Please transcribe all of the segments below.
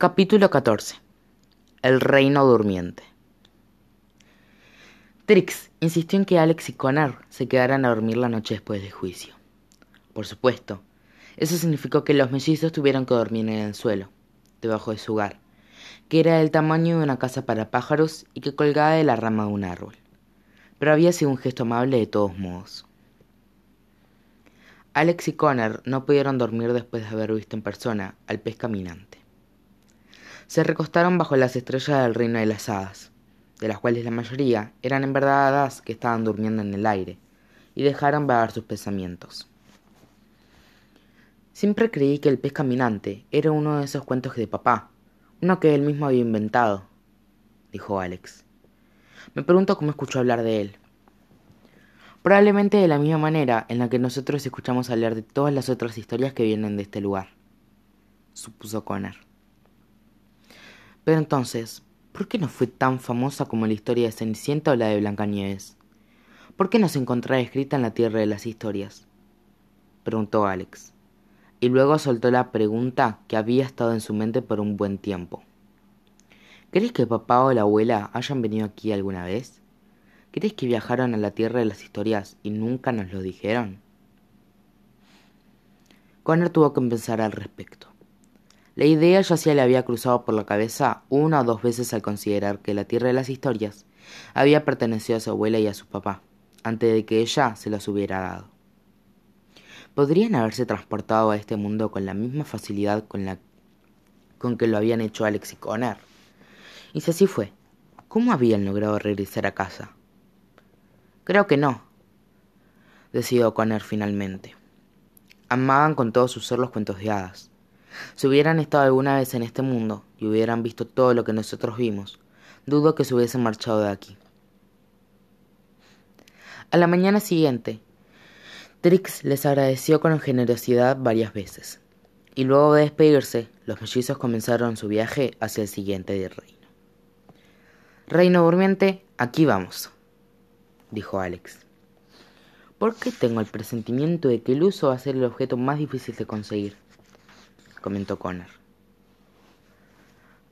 Capítulo 14 El reino durmiente Trix insistió en que Alex y Connor se quedaran a dormir la noche después del juicio. Por supuesto, eso significó que los mellizos tuvieron que dormir en el suelo, debajo de su hogar, que era del tamaño de una casa para pájaros y que colgaba de la rama de un árbol. Pero había sido un gesto amable de todos modos. Alex y Connor no pudieron dormir después de haber visto en persona al pez caminante se recostaron bajo las estrellas del reino de las hadas, de las cuales la mayoría eran en verdad hadas que estaban durmiendo en el aire, y dejaron vagar sus pensamientos. Siempre creí que el pez caminante era uno de esos cuentos de papá, uno que él mismo había inventado, dijo Alex. Me pregunto cómo escuchó hablar de él. Probablemente de la misma manera en la que nosotros escuchamos hablar de todas las otras historias que vienen de este lugar, supuso Connor. Pero entonces, ¿por qué no fue tan famosa como la historia de Cenicienta o la de Blancanieves? ¿Por qué no se encontraba escrita en la tierra de las historias? preguntó Alex. Y luego soltó la pregunta que había estado en su mente por un buen tiempo. ¿Crees que papá o la abuela hayan venido aquí alguna vez? ¿Crees que viajaron a la tierra de las historias y nunca nos lo dijeron? Connor tuvo que pensar al respecto. La idea ya se le había cruzado por la cabeza una o dos veces al considerar que la tierra de las historias había pertenecido a su abuela y a su papá, antes de que ella se los hubiera dado. ¿Podrían haberse transportado a este mundo con la misma facilidad con, la, con que lo habían hecho Alex y Connor? Y si así fue, ¿cómo habían logrado regresar a casa? Creo que no, decidió Connor finalmente. Amaban con todo su ser los cuentos de hadas si hubieran estado alguna vez en este mundo y hubieran visto todo lo que nosotros vimos, dudo que se hubiesen marchado de aquí. A la mañana siguiente, Trix les agradeció con generosidad varias veces, y luego de despedirse, los mellizos comenzaron su viaje hacia el siguiente reino. Reino durmiente, aquí vamos, dijo Alex. ¿Por qué tengo el presentimiento de que el uso va a ser el objeto más difícil de conseguir? Comentó.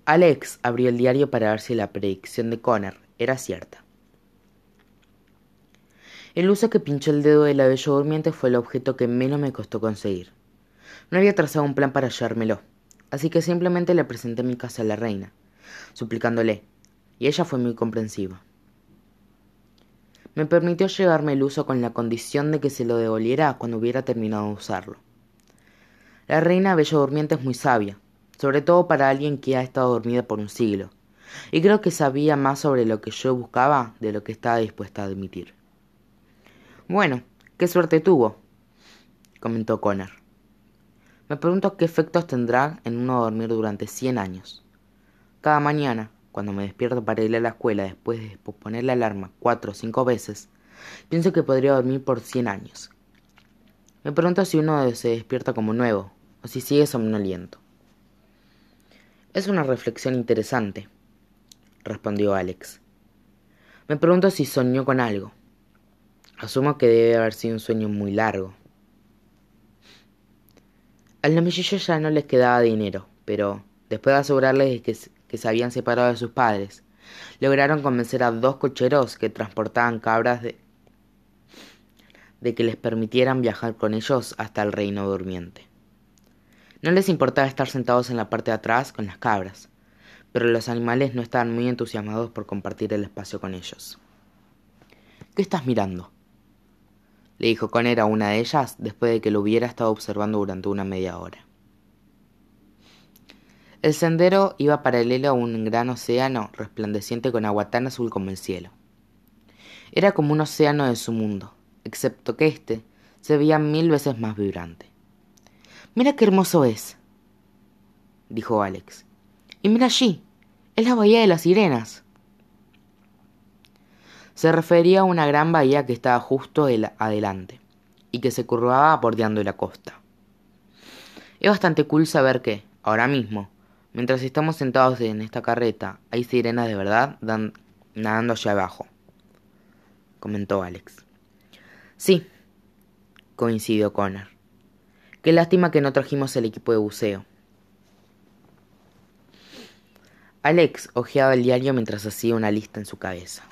Alex abrió el diario para ver si la predicción de Connor era cierta. El uso que pinchó el dedo de la bella durmiente fue el objeto que menos me costó conseguir. No había trazado un plan para llevármelo, así que simplemente le presenté mi casa a la reina, suplicándole, y ella fue muy comprensiva. Me permitió llevarme el uso con la condición de que se lo devolviera cuando hubiera terminado de usarlo. La reina Bella Durmiente es muy sabia, sobre todo para alguien que ha estado dormida por un siglo, y creo que sabía más sobre lo que yo buscaba de lo que estaba dispuesta a admitir. Bueno, qué suerte tuvo, comentó Connor. Me pregunto qué efectos tendrá en uno dormir durante cien años. Cada mañana, cuando me despierto para ir a la escuela después de posponer la alarma cuatro o cinco veces, pienso que podría dormir por cien años. Me pregunto si uno se despierta como nuevo, si sigue somnoliento. Es una reflexión interesante, respondió Alex. Me pregunto si soñó con algo. Asumo que debe haber sido un sueño muy largo. Al nomillillo ya no les quedaba dinero, pero después de asegurarles que, que se habían separado de sus padres, lograron convencer a dos cocheros que transportaban cabras de, de que les permitieran viajar con ellos hasta el reino durmiente. No les importaba estar sentados en la parte de atrás con las cabras, pero los animales no estaban muy entusiasmados por compartir el espacio con ellos. ¿Qué estás mirando? le dijo Conner a una de ellas después de que lo hubiera estado observando durante una media hora. El sendero iba paralelo a un gran océano resplandeciente con agua tan azul como el cielo. Era como un océano de su mundo, excepto que éste se veía mil veces más vibrante. Mira qué hermoso es, dijo Alex. Y mira allí, es la bahía de las sirenas. Se refería a una gran bahía que estaba justo adelante y que se curvaba bordeando la costa. Es bastante cool saber que, ahora mismo, mientras estamos sentados en esta carreta, hay sirenas de verdad nadando allá abajo, comentó Alex. Sí, coincidió Connor. Qué lástima que no trajimos el equipo de buceo. Alex hojeaba el diario mientras hacía una lista en su cabeza.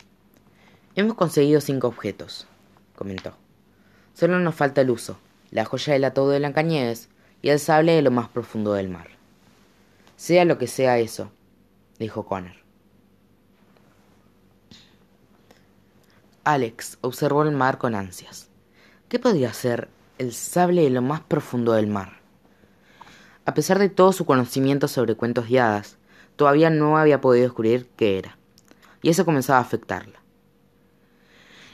Hemos conseguido cinco objetos, comentó. Solo nos falta el uso, la joya del ataúd de Blancanieves y el sable de lo más profundo del mar. Sea lo que sea eso, dijo Connor. Alex observó el mar con ansias. ¿Qué podría ser el sable de lo más profundo del mar? A pesar de todo su conocimiento sobre cuentos y hadas, todavía no había podido descubrir qué era, y eso comenzaba a afectarla.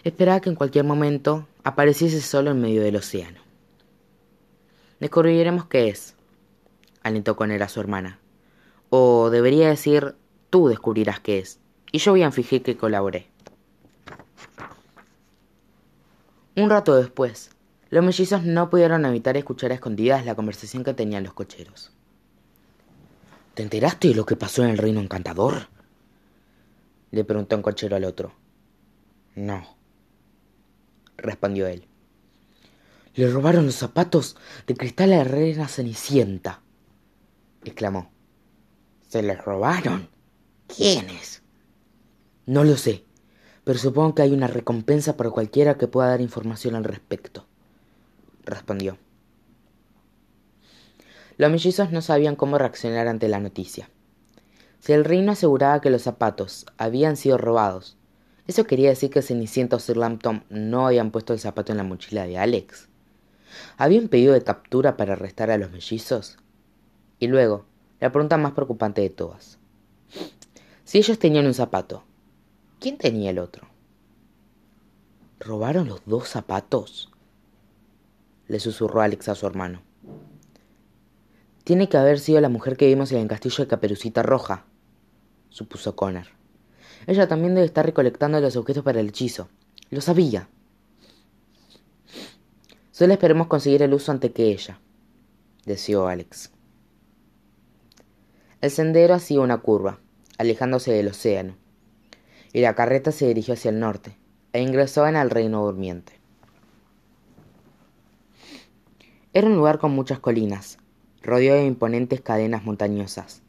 Esperaba que en cualquier momento apareciese solo en medio del océano. Descubriremos qué es, alentó con él a su hermana. O debería decir, tú descubrirás qué es, y yo voy a fingir que colaboré. Un rato después, los mellizos no pudieron evitar escuchar a escondidas la conversación que tenían los cocheros. ¿Te enteraste de lo que pasó en el reino encantador? Le preguntó un cochero al otro. No, respondió él. Le robaron los zapatos de cristal a la reina Cenicienta, exclamó. ¿Se les robaron? ¿Quiénes? No lo sé, pero supongo que hay una recompensa para cualquiera que pueda dar información al respecto, respondió. Los mellizos no sabían cómo reaccionar ante la noticia. Si el reino aseguraba que los zapatos habían sido robados, ¿eso quería decir que Cenicienta o Sir Lampton no habían puesto el zapato en la mochila de Alex? ¿Había un pedido de captura para arrestar a los mellizos? Y luego, la pregunta más preocupante de todas. Si ellos tenían un zapato, ¿Quién tenía el otro? ¿Robaron los dos zapatos? Le susurró Alex a su hermano. Tiene que haber sido la mujer que vimos en el castillo de Caperucita Roja, supuso Connor. Ella también debe estar recolectando los objetos para el hechizo. Lo sabía. Solo esperemos conseguir el uso antes que ella, deseó Alex. El sendero hacía una curva, alejándose del océano y la carreta se dirigió hacia el norte e ingresó en el reino durmiente. Era un lugar con muchas colinas, rodeado de imponentes cadenas montañosas.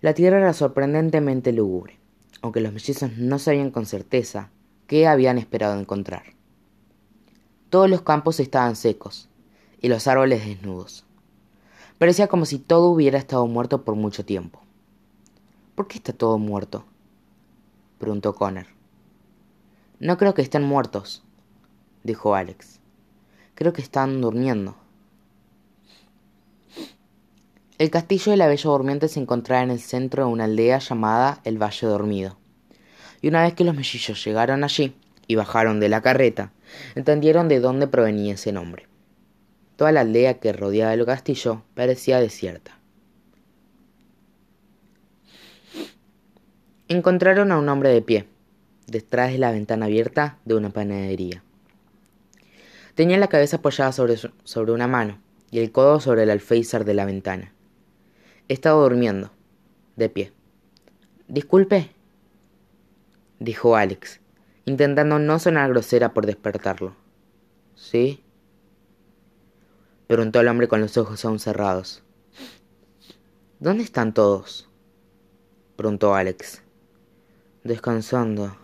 La tierra era sorprendentemente lúgubre, aunque los mellizos no sabían con certeza qué habían esperado encontrar. Todos los campos estaban secos y los árboles desnudos. Parecía como si todo hubiera estado muerto por mucho tiempo. ¿Por qué está todo muerto? preguntó Connor. No creo que estén muertos, dijo Alex. Creo que están durmiendo. El castillo de la Bella Durmiente se encontraba en el centro de una aldea llamada el Valle Dormido. Y una vez que los mellizos llegaron allí y bajaron de la carreta, entendieron de dónde provenía ese nombre. Toda la aldea que rodeaba el castillo parecía desierta. Encontraron a un hombre de pie, detrás de la ventana abierta de una panadería. Tenía la cabeza apoyada sobre, sobre una mano y el codo sobre el alféizar de la ventana. Estaba durmiendo, de pie. Disculpe, dijo Alex, intentando no sonar grosera por despertarlo. ¿Sí? preguntó el hombre con los ojos aún cerrados. ¿Dónde están todos? preguntó Alex descansando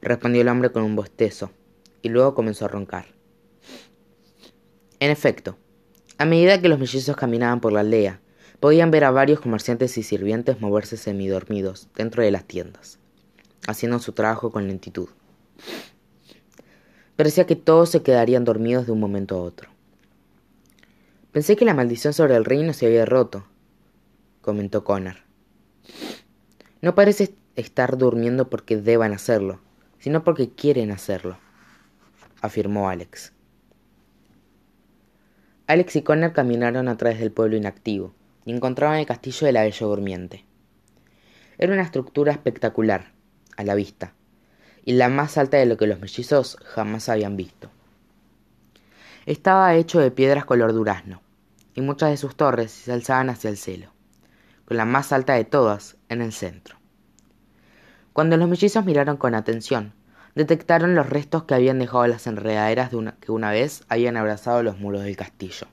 respondió el hombre con un bostezo y luego comenzó a roncar. En efecto a medida que los mellizos caminaban por la aldea podían ver a varios comerciantes y sirvientes moverse semidormidos dentro de las tiendas haciendo su trabajo con lentitud. Parecía que todos se quedarían dormidos de un momento a otro. Pensé que la maldición sobre el reino se había roto comentó connor. No parece estar durmiendo porque deban hacerlo, sino porque quieren hacerlo, afirmó Alex. Alex y Connor caminaron a través del pueblo inactivo y encontraban el castillo de la Bella Durmiente. Era una estructura espectacular, a la vista, y la más alta de lo que los mellizos jamás habían visto. Estaba hecho de piedras color durazno, y muchas de sus torres se alzaban hacia el cielo, con la más alta de todas en el centro. Cuando los mellizos miraron con atención, detectaron los restos que habían dejado las enredaderas que una vez habían abrazado los muros del castillo.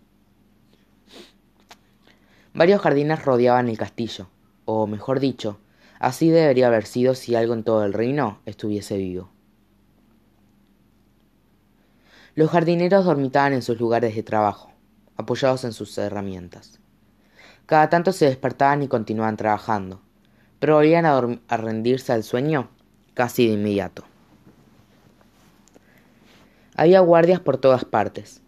Varios jardines rodeaban el castillo, o mejor dicho, así debería haber sido si algo en todo el reino estuviese vivo. Los jardineros dormitaban en sus lugares de trabajo, apoyados en sus herramientas. Cada tanto se despertaban y continuaban trabajando, pero volvían a rendirse al sueño casi de inmediato. Había guardias por todas partes,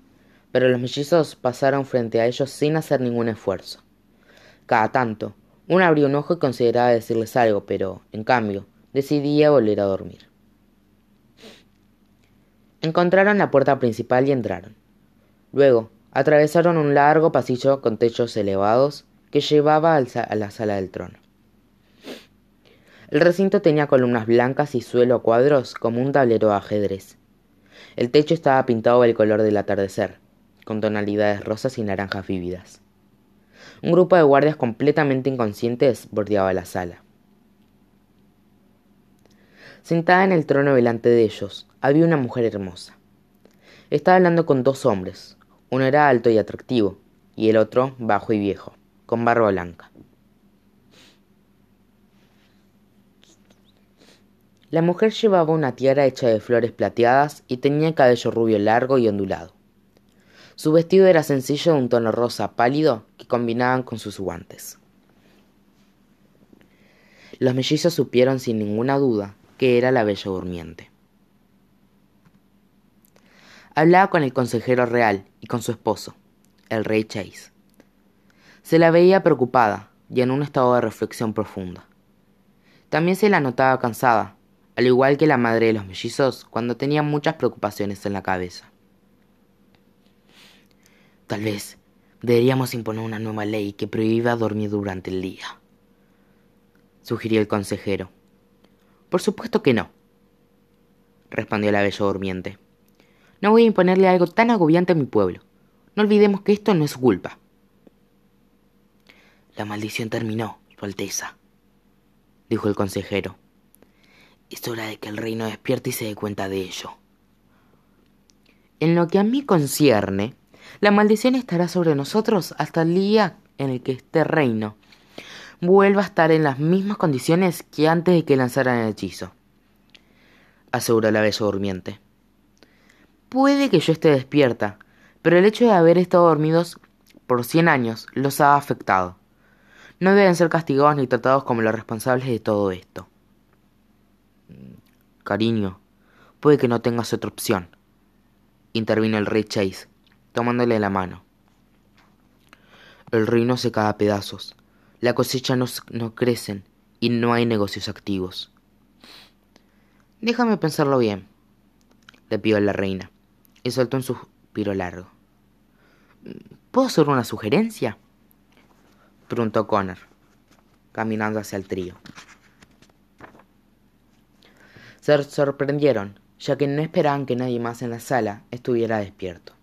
pero los mellizos pasaron frente a ellos sin hacer ningún esfuerzo. Cada tanto, uno abrió un ojo y consideraba decirles algo, pero, en cambio, decidía volver a dormir. Encontraron la puerta principal y entraron. Luego, atravesaron un largo pasillo con techos elevados que llevaba a la sala del trono. El recinto tenía columnas blancas y suelo a cuadros como un tablero de ajedrez. El techo estaba pintado del color del atardecer, con tonalidades rosas y naranjas vívidas. Un grupo de guardias completamente inconscientes bordeaba la sala. Sentada en el trono delante de ellos, había una mujer hermosa. Estaba hablando con dos hombres. Uno era alto y atractivo, y el otro bajo y viejo, con barba blanca. La mujer llevaba una tiara hecha de flores plateadas y tenía el cabello rubio largo y ondulado. Su vestido era sencillo de un tono rosa pálido que combinaban con sus guantes. Los mellizos supieron sin ninguna duda que era la bella durmiente. Hablaba con el consejero real y con su esposo, el rey Chase. Se la veía preocupada y en un estado de reflexión profunda. También se la notaba cansada, al igual que la madre de los mellizos cuando tenía muchas preocupaciones en la cabeza. Tal vez deberíamos imponer una nueva ley que prohíba dormir durante el día, sugirió el consejero. Por supuesto que no, respondió la bella durmiente. No voy a imponerle algo tan agobiante a mi pueblo. No olvidemos que esto no es culpa. La maldición terminó, Su Alteza, dijo el consejero. Es hora de que el reino despierte y se dé cuenta de ello. En lo que a mí concierne, la maldición estará sobre nosotros hasta el día en el que este reino vuelva a estar en las mismas condiciones que antes de que lanzaran el hechizo, aseguró la bella durmiente. Puede que yo esté despierta, pero el hecho de haber estado dormidos por cien años los ha afectado. No deben ser castigados ni tratados como los responsables de todo esto. Cariño, puede que no tengas otra opción, intervino el rey Chase, tomándole la mano. El reino se cae a pedazos, la cosecha no, no crecen y no hay negocios activos. Déjame pensarlo bien, le pidió la reina, y soltó un suspiro largo. ¿Puedo hacer una sugerencia? preguntó Connor, caminando hacia el trío. Se sorprendieron, ya que no esperaban que nadie más en la sala estuviera despierto.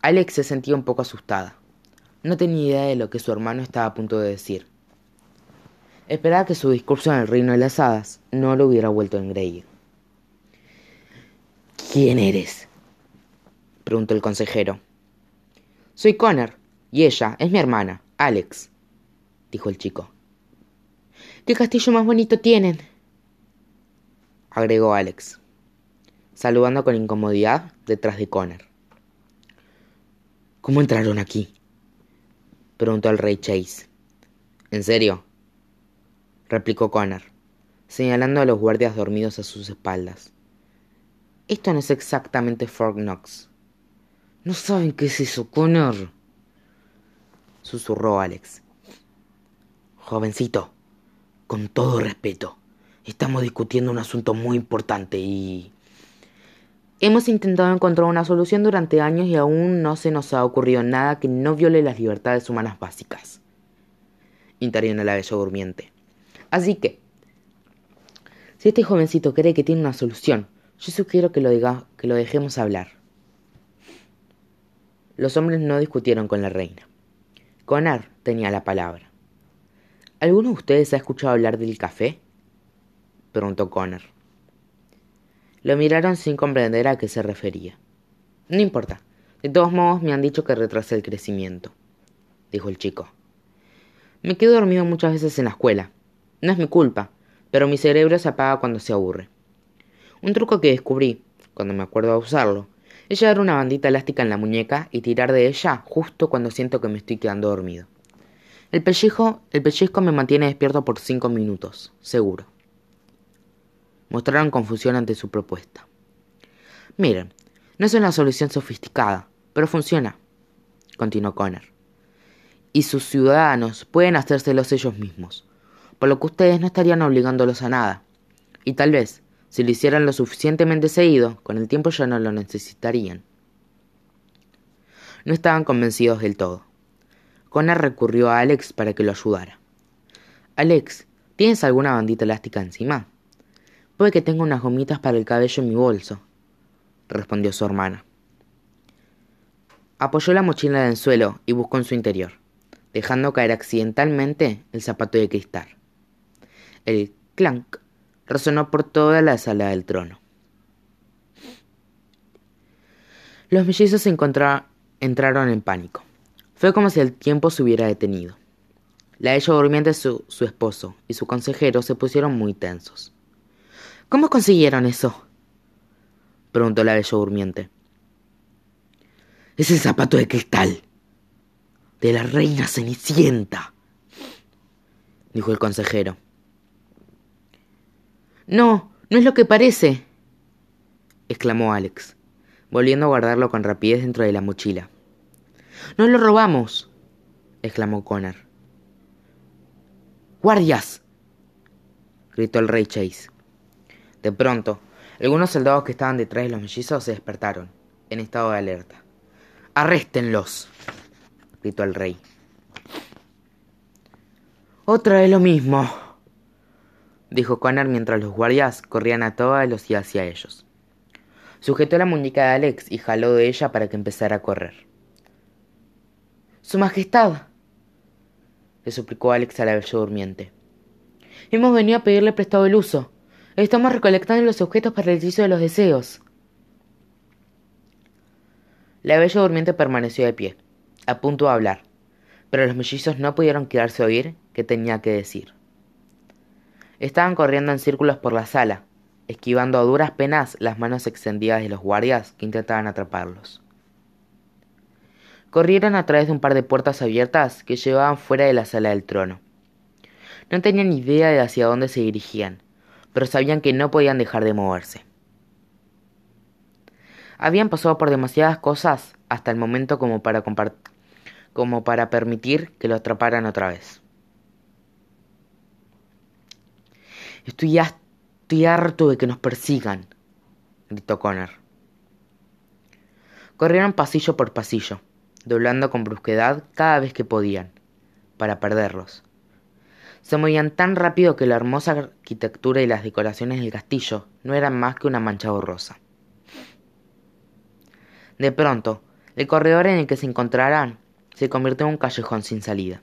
Alex se sentía un poco asustada. No tenía idea de lo que su hermano estaba a punto de decir. Esperaba que su discurso en el reino de las hadas no lo hubiera vuelto a engreír. ¿Quién eres? preguntó el consejero. Soy Connor, y ella es mi hermana, Alex, dijo el chico. ¿Qué castillo más bonito tienen? Agregó Alex, saludando con incomodidad detrás de Connor. ¿Cómo entraron aquí? preguntó el rey Chase. ¿En serio? replicó Connor, señalando a los guardias dormidos a sus espaldas. Esto no es exactamente Fort Knox. ¿No saben qué es eso, Connor? susurró Alex. Jovencito, con todo respeto, estamos discutiendo un asunto muy importante y... Hemos intentado encontrar una solución durante años y aún no se nos ha ocurrido nada que no viole las libertades humanas básicas. Intervino la bella durmiente. Así que, si este jovencito cree que tiene una solución, yo sugiero que lo, diga, que lo dejemos hablar. Los hombres no discutieron con la reina. Conar tenía la palabra. ¿Alguno de ustedes ha escuchado hablar del café? Preguntó Connor. Lo miraron sin comprender a qué se refería. No importa. De todos modos me han dicho que retrasa el crecimiento, dijo el chico. Me quedo dormido muchas veces en la escuela. No es mi culpa, pero mi cerebro se apaga cuando se aburre. Un truco que descubrí, cuando me acuerdo de usarlo, es llevar una bandita elástica en la muñeca y tirar de ella justo cuando siento que me estoy quedando dormido. El pellizco, el pellizco me mantiene despierto por cinco minutos, seguro. Mostraron confusión ante su propuesta. Miren, no es una solución sofisticada, pero funciona, continuó Connor. Y sus ciudadanos pueden hacérselos ellos mismos, por lo que ustedes no estarían obligándolos a nada. Y tal vez, si lo hicieran lo suficientemente seguido, con el tiempo ya no lo necesitarían. No estaban convencidos del todo. Connor recurrió a Alex para que lo ayudara. Alex, ¿tienes alguna bandita elástica encima? Que tenga unas gomitas para el cabello en mi bolso, respondió su hermana. Apoyó la mochila en el suelo y buscó en su interior, dejando caer accidentalmente el zapato de cristal. El clank resonó por toda la sala del trono. Los mellizos entraron en pánico. Fue como si el tiempo se hubiera detenido. La ella durmiente, su, su esposo y su consejero se pusieron muy tensos. ¿Cómo consiguieron eso? preguntó la bella durmiente. Es el zapato de cristal de la reina Cenicienta, dijo el consejero. No, no es lo que parece, exclamó Alex, volviendo a guardarlo con rapidez dentro de la mochila. No lo robamos, exclamó Connor. ¡Guardias! gritó el rey Chase. De pronto, algunos soldados que estaban detrás de los mellizos se despertaron, en estado de alerta. ¡Arréstenlos! gritó el rey. Otra vez lo mismo, dijo Connor mientras los guardias corrían a toda velocidad hacia ellos. Sujetó la muñeca de Alex y jaló de ella para que empezara a correr. Su Majestad, le suplicó Alex a la bella durmiente. Hemos venido a pedirle prestado el uso. Estamos recolectando los objetos para el hechizo de los deseos. La bella durmiente permaneció de pie, a punto de hablar, pero los mellizos no pudieron quedarse a oír qué tenía que decir. Estaban corriendo en círculos por la sala, esquivando a duras penas las manos extendidas de los guardias que intentaban atraparlos. Corrieron a través de un par de puertas abiertas que llevaban fuera de la sala del trono. No tenían idea de hacia dónde se dirigían, pero sabían que no podían dejar de moverse. Habían pasado por demasiadas cosas hasta el momento como para, como para permitir que lo atraparan otra vez. Estoy, estoy harto de que nos persigan, gritó Connor. Corrieron pasillo por pasillo doblando con brusquedad cada vez que podían, para perderlos. Se movían tan rápido que la hermosa arquitectura y las decoraciones del castillo no eran más que una mancha borrosa. De pronto, el corredor en el que se encontraran se convirtió en un callejón sin salida.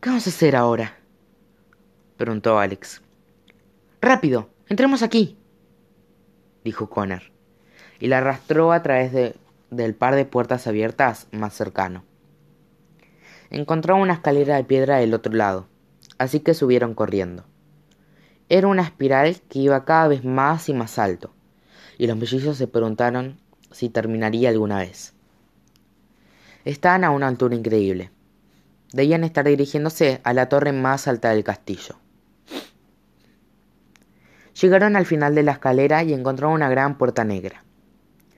¿Qué vamos a hacer ahora? preguntó Alex. Rápido, entremos aquí, dijo Connor, y la arrastró a través de del par de puertas abiertas más cercano. Encontró una escalera de piedra del otro lado, así que subieron corriendo. Era una espiral que iba cada vez más y más alto, y los mellizos se preguntaron si terminaría alguna vez. Estaban a una altura increíble. Debían estar dirigiéndose a la torre más alta del castillo. Llegaron al final de la escalera y encontraron una gran puerta negra.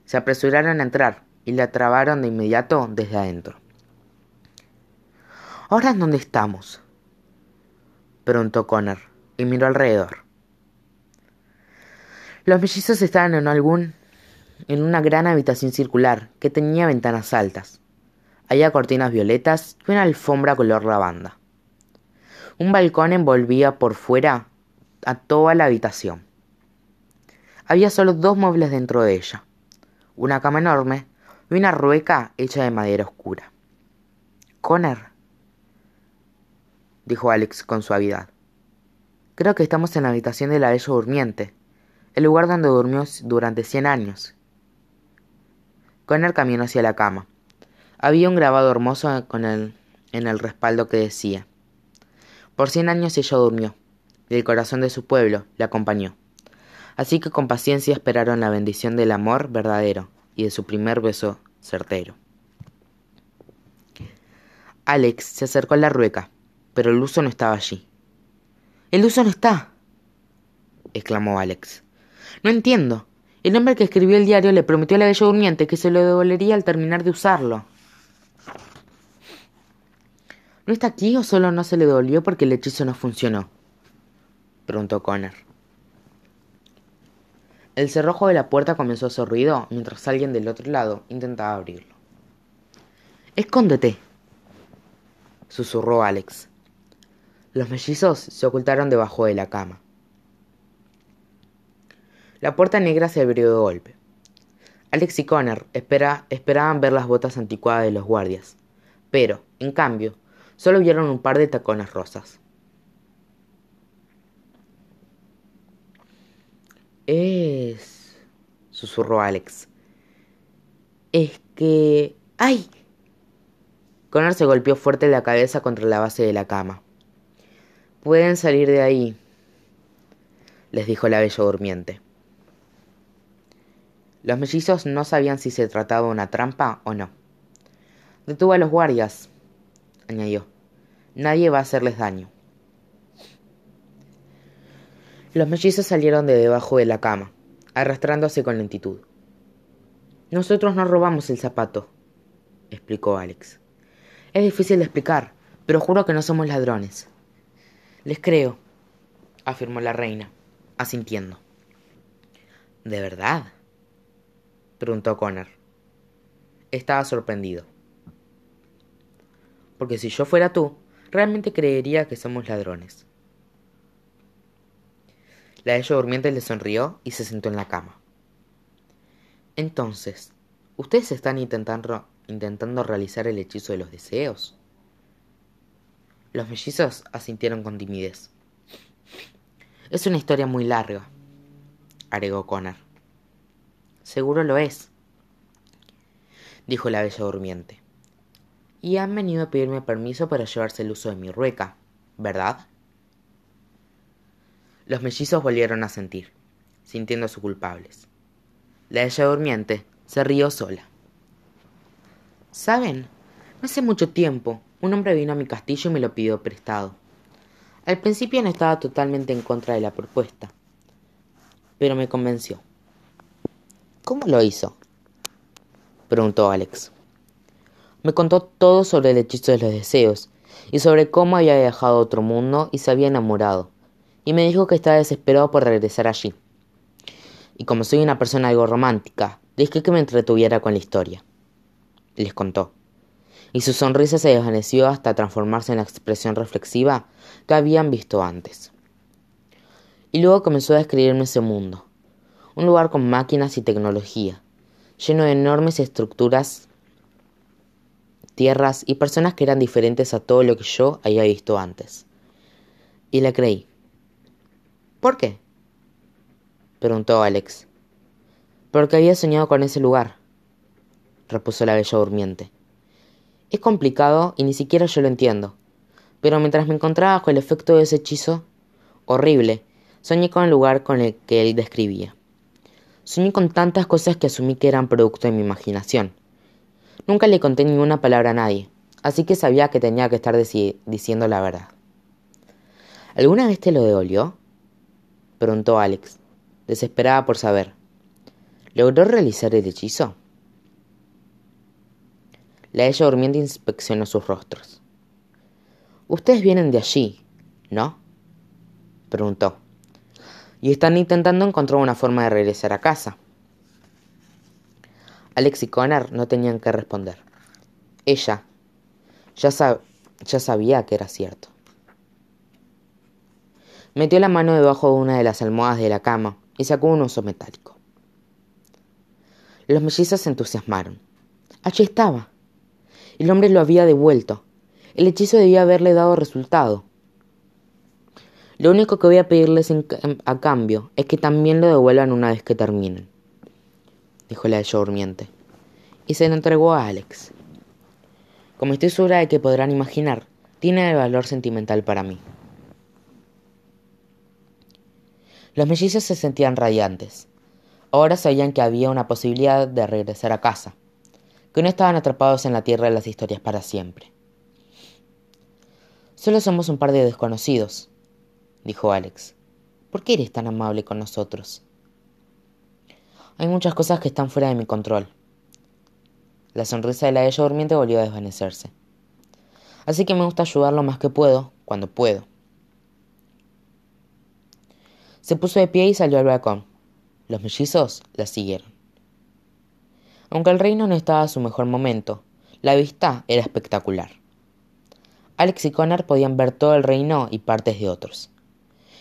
Se apresuraron a entrar y la trabaron de inmediato desde adentro. ¿Ahora en dónde estamos? Preguntó Connor y miró alrededor. Los mellizos estaban en algún en una gran habitación circular que tenía ventanas altas. Había cortinas violetas y una alfombra color lavanda. Un balcón envolvía por fuera a toda la habitación. Había solo dos muebles dentro de ella una cama enorme y una rueca hecha de madera oscura. Connor, dijo Alex con suavidad. Creo que estamos en la habitación de la durmiente, el lugar donde durmió durante cien años. Connor caminó hacia la cama, Había un grabado hermoso con el, en el respaldo que decía, por cien años ella durmió, y el corazón de su pueblo le acompañó. Así que con paciencia esperaron la bendición del amor verdadero y de su primer beso certero. Alex se acercó a la rueca, pero el uso no estaba allí. El uso no está, exclamó Alex. No entiendo. El hombre que escribió el diario le prometió a la bella durmiente que se lo devolvería al terminar de usarlo. ¿No está aquí o solo no se le devolvió porque el hechizo no funcionó? preguntó Connor. El cerrojo de la puerta comenzó a hacer ruido mientras alguien del otro lado intentaba abrirlo. Escóndete, susurró Alex. Los mellizos se ocultaron debajo de la cama. La puerta negra se abrió de golpe. Alex y Connor esperaban ver las botas anticuadas de los guardias, pero, en cambio, solo vieron un par de tacones rosas. Es... susurró Alex. Es que... ¡Ay! Connor se golpeó fuerte la cabeza contra la base de la cama. Pueden salir de ahí, les dijo la bella durmiente. Los mellizos no sabían si se trataba de una trampa o no. Detuvo a los guardias, añadió. Nadie va a hacerles daño. Los mellizos salieron de debajo de la cama, arrastrándose con lentitud. Nosotros no robamos el zapato, explicó Alex. Es difícil de explicar, pero juro que no somos ladrones. Les creo, afirmó la reina, asintiendo. ¿De verdad? preguntó Connor. Estaba sorprendido. Porque si yo fuera tú, realmente creería que somos ladrones. La ella durmiente le sonrió y se sentó en la cama. Entonces, ¿ustedes están intentando, intentando realizar el hechizo de los deseos? Los mellizos asintieron con timidez. Es una historia muy larga, agregó Connor. Seguro lo es, dijo la bella durmiente. Y han venido a pedirme permiso para llevarse el uso de mi rueca, ¿verdad? Los mellizos volvieron a sentir, sintiéndose culpables. La bella durmiente se rió sola. ¿Saben? No hace mucho tiempo, un hombre vino a mi castillo y me lo pidió prestado. Al principio no estaba totalmente en contra de la propuesta, pero me convenció. ¿Cómo lo hizo? preguntó Alex. Me contó todo sobre el hechizo de los deseos y sobre cómo había viajado a otro mundo y se había enamorado, y me dijo que estaba desesperado por regresar allí. Y como soy una persona algo romántica, dije que me entretuviera con la historia. Les contó. Y su sonrisa se desvaneció hasta transformarse en la expresión reflexiva que habían visto antes. Y luego comenzó a describirme ese mundo, un lugar con máquinas y tecnología, lleno de enormes estructuras, tierras y personas que eran diferentes a todo lo que yo había visto antes. Y la creí. ¿Por qué? preguntó Alex. Porque había soñado con ese lugar, repuso la bella durmiente. Es complicado y ni siquiera yo lo entiendo. Pero mientras me encontraba con el efecto de ese hechizo horrible, soñé con el lugar con el que él describía. Soñé con tantas cosas que asumí que eran producto de mi imaginación. Nunca le conté ninguna palabra a nadie, así que sabía que tenía que estar diciendo la verdad. ¿Alguna vez te lo devolvió? preguntó Alex, desesperada por saber. ¿Logró realizar el hechizo? La ella durmiente inspeccionó sus rostros. Ustedes vienen de allí, ¿no? preguntó y están intentando encontrar una forma de regresar a casa. Alex y Connor no tenían que responder. Ella ya, ya sabía que era cierto. Metió la mano debajo de una de las almohadas de la cama y sacó un oso metálico. Los mellizos se entusiasmaron. Allí estaba. El hombre lo había devuelto. El hechizo debía haberle dado resultado. Lo único que voy a pedirles a cambio es que también lo devuelvan una vez que terminen, dijo la ella durmiente, y se lo entregó a Alex. Como estoy segura de que podrán imaginar, tiene valor sentimental para mí. Los mellizos se sentían radiantes. Ahora sabían que había una posibilidad de regresar a casa, que no estaban atrapados en la tierra de las historias para siempre. Solo somos un par de desconocidos, dijo Alex. ¿Por qué eres tan amable con nosotros? Hay muchas cosas que están fuera de mi control. La sonrisa de la ella durmiente volvió a desvanecerse. Así que me gusta ayudar lo más que puedo, cuando puedo. Se puso de pie y salió al balcón. Los mellizos la siguieron. Aunque el reino no estaba a su mejor momento, la vista era espectacular. Alex y Connor podían ver todo el reino y partes de otros.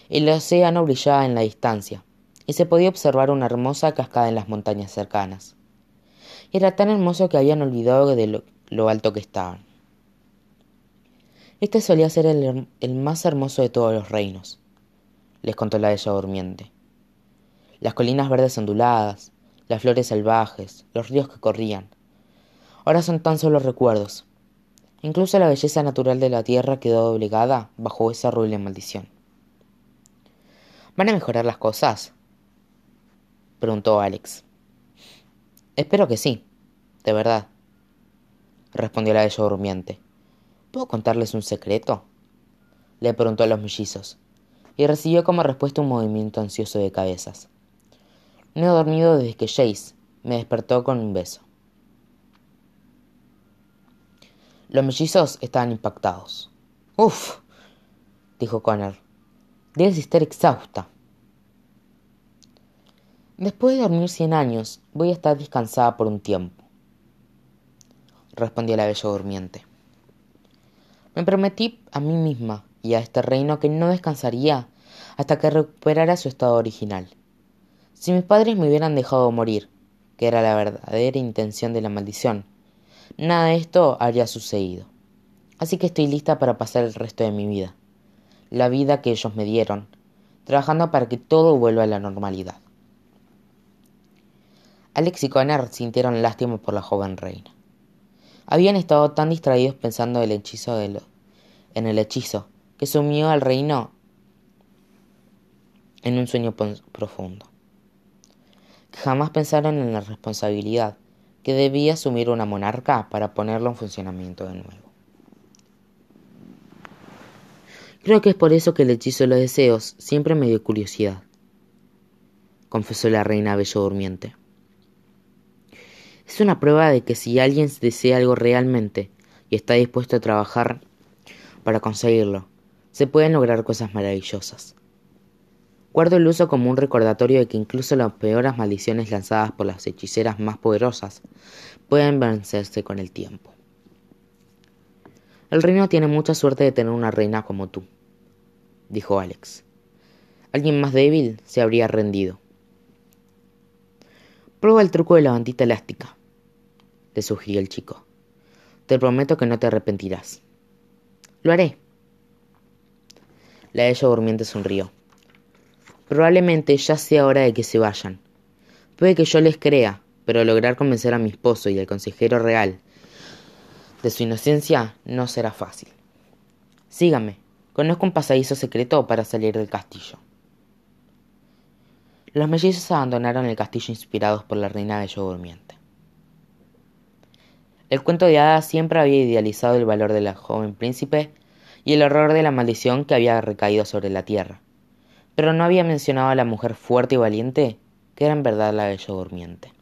El océano brillaba en la distancia, y se podía observar una hermosa cascada en las montañas cercanas. Era tan hermoso que habían olvidado de lo, alto que estaban. Este solía ser el, el más hermoso de todos los reinos, les contó la bella durmiente. Las colinas verdes onduladas, las flores salvajes, los ríos que corrían. Ahora son tan solo recuerdos. Incluso la belleza natural de la tierra quedó doblegada bajo esa horrible maldición. ¿Van a mejorar las cosas? preguntó Alex. Espero que sí, de verdad, respondió la bella durmiente. ¿Puedo contarles un secreto? le preguntó a los mellizos y recibió como respuesta un movimiento ansioso de cabezas. No he dormido desde que Jace me despertó con un beso. Los mellizos estaban impactados. Uf, dijo Connor. Debes estar exhausta. Después de dormir cien años, voy a estar descansada por un tiempo, respondió la bella durmiente. Me prometí a mí misma y a este reino que no descansaría hasta que recuperara su estado original. Si mis padres me hubieran dejado morir, que era la verdadera intención de la maldición, nada de esto habría sucedido. Así que estoy lista para pasar el resto de mi vida, la vida que ellos me dieron, trabajando para que todo vuelva a la normalidad. Alex y Connor sintieron lástima por la joven reina. Habían estado tan distraídos pensando el hechizo de en el hechizo que sumió al reino en un sueño profundo. Jamás pensaron en la responsabilidad que debía asumir una monarca para ponerlo en funcionamiento de nuevo. Creo que es por eso que el hechizo de los deseos siempre me dio curiosidad, confesó la reina bello durmiente. Es una prueba de que si alguien desea algo realmente y está dispuesto a trabajar para conseguirlo, se pueden lograr cosas maravillosas. Guardo el uso como un recordatorio de que incluso las peores maldiciones lanzadas por las hechiceras más poderosas pueden vencerse con el tiempo. El reino tiene mucha suerte de tener una reina como tú, dijo Alex. Alguien más débil se habría rendido. Prueba el truco de la bandita elástica, le sugirió el chico. Te prometo que no te arrepentirás. Lo haré. La ella durmiente sonrió. Probablemente ya sea hora de que se vayan. Puede que yo les crea, pero lograr convencer a mi esposo y al consejero real de su inocencia no será fácil. Sígame, conozco un pasadizo secreto para salir del castillo. Los mellizos abandonaron el castillo inspirados por la reina de yo durmiente. El cuento de hadas siempre había idealizado el valor del joven príncipe y el horror de la maldición que había recaído sobre la tierra pero no había mencionado a la mujer fuerte y valiente, que era en verdad la bella durmiente.